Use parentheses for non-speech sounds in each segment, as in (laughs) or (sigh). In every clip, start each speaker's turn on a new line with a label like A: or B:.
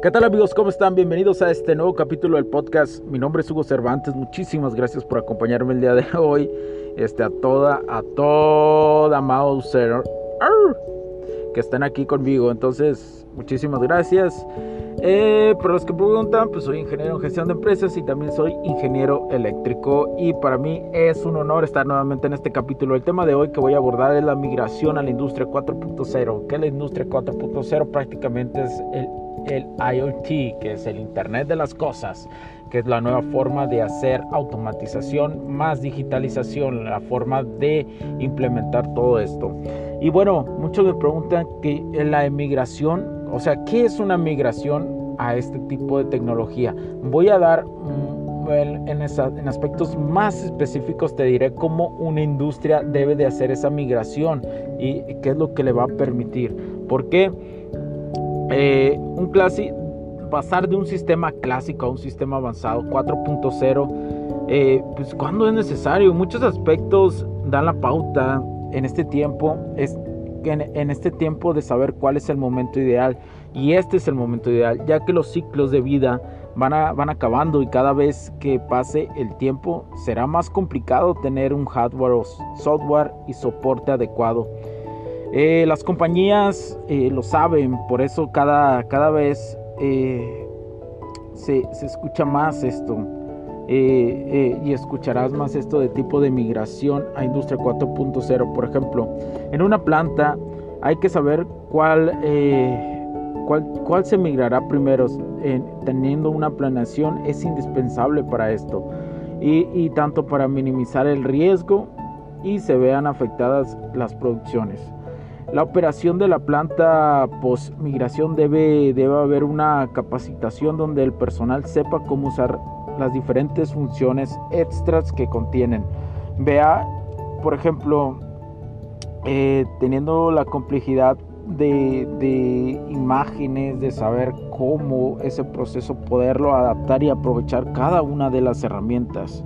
A: ¿Qué tal amigos? ¿Cómo están? Bienvenidos a este nuevo capítulo del podcast. Mi nombre es Hugo Cervantes. Muchísimas gracias por acompañarme el día de (laughs) hoy. Este, a toda, a toda Mauser que están aquí conmigo. Entonces, muchísimas gracias. Eh, para los que preguntan, pues soy ingeniero en gestión de empresas y también soy ingeniero eléctrico. Y para mí es un honor estar nuevamente en este capítulo. El tema de hoy que voy a abordar es la migración a la industria 4.0. Que la industria 4.0 prácticamente es el el IoT, que es el Internet de las Cosas, que es la nueva forma de hacer automatización más digitalización, la forma de implementar todo esto. Y bueno, muchos me preguntan que la emigración, o sea, ¿qué es una migración a este tipo de tecnología? Voy a dar en, en, aspectos más específicos te diré cómo una industria debe de hacer esa migración y qué es lo que le va a permitir. ¿Por qué? Eh, un pasar de un sistema clásico a un sistema avanzado 4.0, eh, pues cuando es necesario. Muchos aspectos dan la pauta en este tiempo, es en, en este tiempo de saber cuál es el momento ideal. Y este es el momento ideal, ya que los ciclos de vida van, van acabando y cada vez que pase el tiempo será más complicado tener un hardware o software y soporte adecuado. Eh, las compañías eh, lo saben, por eso cada, cada vez eh, se, se, escucha más esto y escucharás más esto de tipo de migración a industria 4.0. Por ejemplo, en una planta hay que saber cuál, cuál, cuál, se migrará primero. teniendo una planeación es indispensable para esto y, y tanto para minimizar el riesgo y se vean afectadas las producciones. La operación de la planta post-migración debe, debe haber una capacitación donde el personal sepa cómo usar las diferentes funciones extras que contienen. Vea, por ejemplo, eh, teniendo la complejidad de, de, imágenes, de saber cómo ese proceso poderlo adaptar y aprovechar cada una de las herramientas.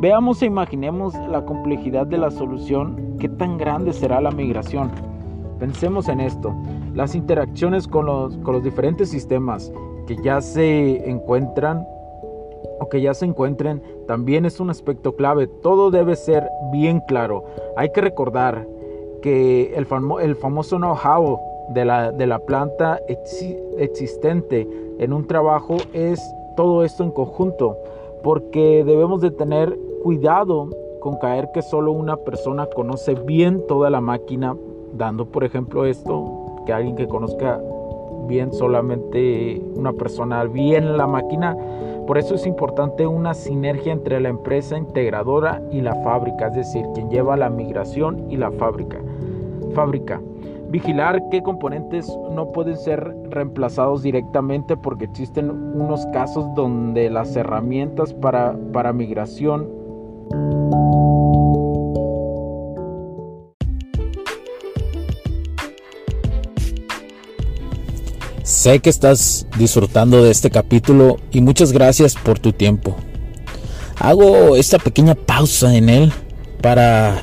A: Veamos e imaginemos la complejidad de la solución, qué tan grande será la migración. Pensemos en esto, las interacciones con los, diferentes sistemas que ya se encuentran o que ya se encuentren también es un aspecto clave. Todo debe ser bien claro. Hay que recordar que el, famoso know-how de la planta existente en un trabajo es todo esto en conjunto porque debemos de tener cuidado con caer que solo una persona conoce bien toda la máquina, dando por ejemplo esto, que alguien que conozca bien solamente una persona bien la máquina. Por eso es importante una sinergia entre la empresa integradora y la fábrica, es decir, quien lleva la migración y la fábrica. Fábrica. Vigilar qué componentes no pueden ser reemplazados directamente porque existen unos casos donde las herramientas para, para migración Sé que estás disfrutando de este capítulo y muchas gracias por tu tiempo. Hago esta pequeña pausa en él para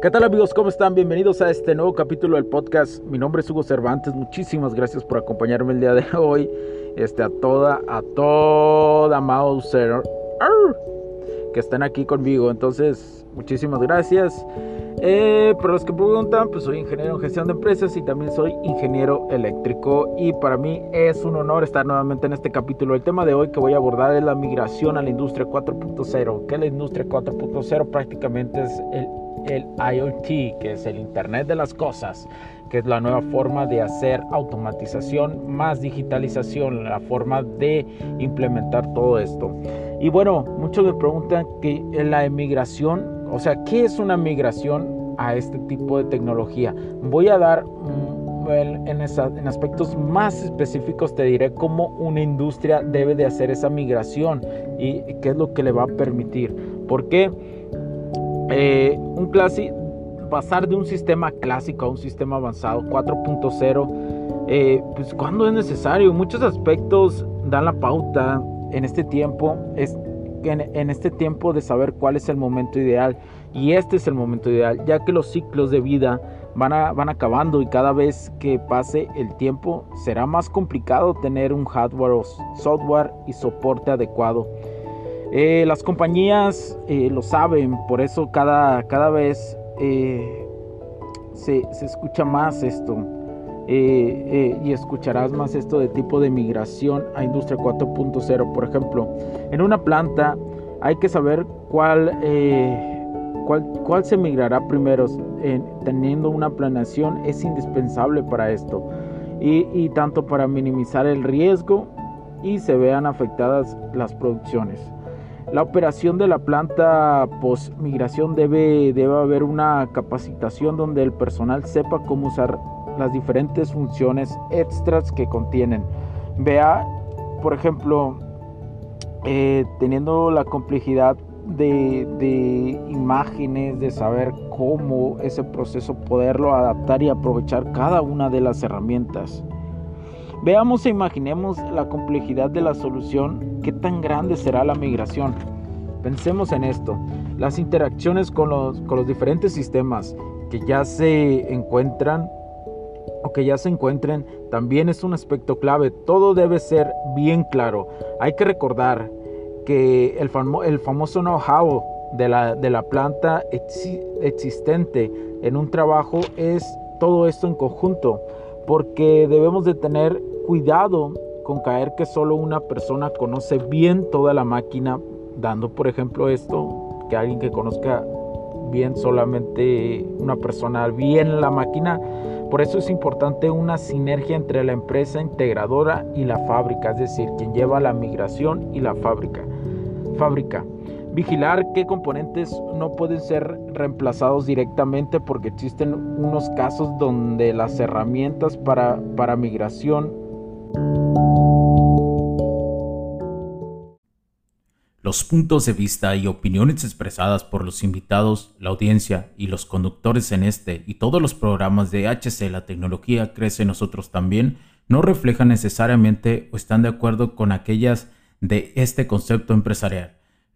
A: ¿Qué tal amigos? ¿Cómo están? Bienvenidos a este nuevo capítulo del podcast. Mi nombre es Hugo Cervantes. Muchísimas gracias por acompañarme el día de (laughs) hoy. este, a toda, a toda Mauser que están aquí conmigo. Entonces, muchísimas gracias. Eh, para los que preguntan, pues soy ingeniero en gestión de empresas y también soy ingeniero eléctrico y para mí es un honor estar nuevamente en este capítulo. El tema de hoy que voy a abordar es la migración a la industria 4.0. que la industria 4.0? Prácticamente es el, el IoT, que es el Internet de las Cosas que es la nueva forma de hacer automatización más digitalización, la forma de implementar todo esto. Y bueno, muchos me preguntan que la emigración, o sea, ¿qué es una migración a este tipo de tecnología? Voy a dar en, en, aspectos más específicos te diré cómo una industria debe de hacer esa migración y qué es lo que le va a permitir. Porque eh, un pasar de un sistema clásico a un sistema avanzado 4.0, eh, pues cuando es necesario. Muchos aspectos dan la pauta en este tiempo, es en, en este tiempo de saber cuál es el momento ideal. Y este es el momento ideal, ya que los ciclos de vida van, van acabando y cada vez que pase el tiempo será más complicado tener un hardware o software y soporte adecuado. Eh, las compañías eh, lo saben, por eso cada, cada vez eh, se, escucha más esto y escucharás más esto de tipo de migración a industria 4.0. Por ejemplo, en una planta hay que saber cuál, cuál, cuál, se migrará primero. teniendo una planeación es indispensable para esto y, y tanto para minimizar el riesgo y se vean afectadas las producciones. La operación de la planta post migración debe, debe haber una capacitación donde el personal sepa cómo usar las diferentes funciones extras que contienen. Vea, por ejemplo, eh, teniendo la complejidad de, de, imágenes, de saber cómo ese proceso poderlo adaptar y aprovechar cada una de las herramientas. Veamos e imaginemos la complejidad de la solución, qué tan grande será la migración. Pensemos en esto, las interacciones con los, diferentes sistemas que ya se encuentran o que ya se encuentren también es un aspecto clave. Todo debe ser bien claro. Hay que recordar que el, famoso know-how de la planta existente en un trabajo es todo esto en conjunto porque debemos de tener cuidado con caer que solo una persona conoce bien toda la máquina, dando por ejemplo esto, que alguien que conozca bien solamente una persona bien la máquina. Por eso es importante una sinergia entre la empresa integradora y la fábrica, es decir, quien lleva la migración y la fábrica. Fábrica. Vigilar qué componentes no pueden ser reemplazados directamente porque existen unos casos donde las herramientas para, para migración
B: Los puntos de vista y opiniones expresadas por los invitados, la audiencia y los conductores en este y todos los programas de HC La Tecnología Crece Nosotros también no reflejan necesariamente o están de acuerdo con aquellas de este concepto empresarial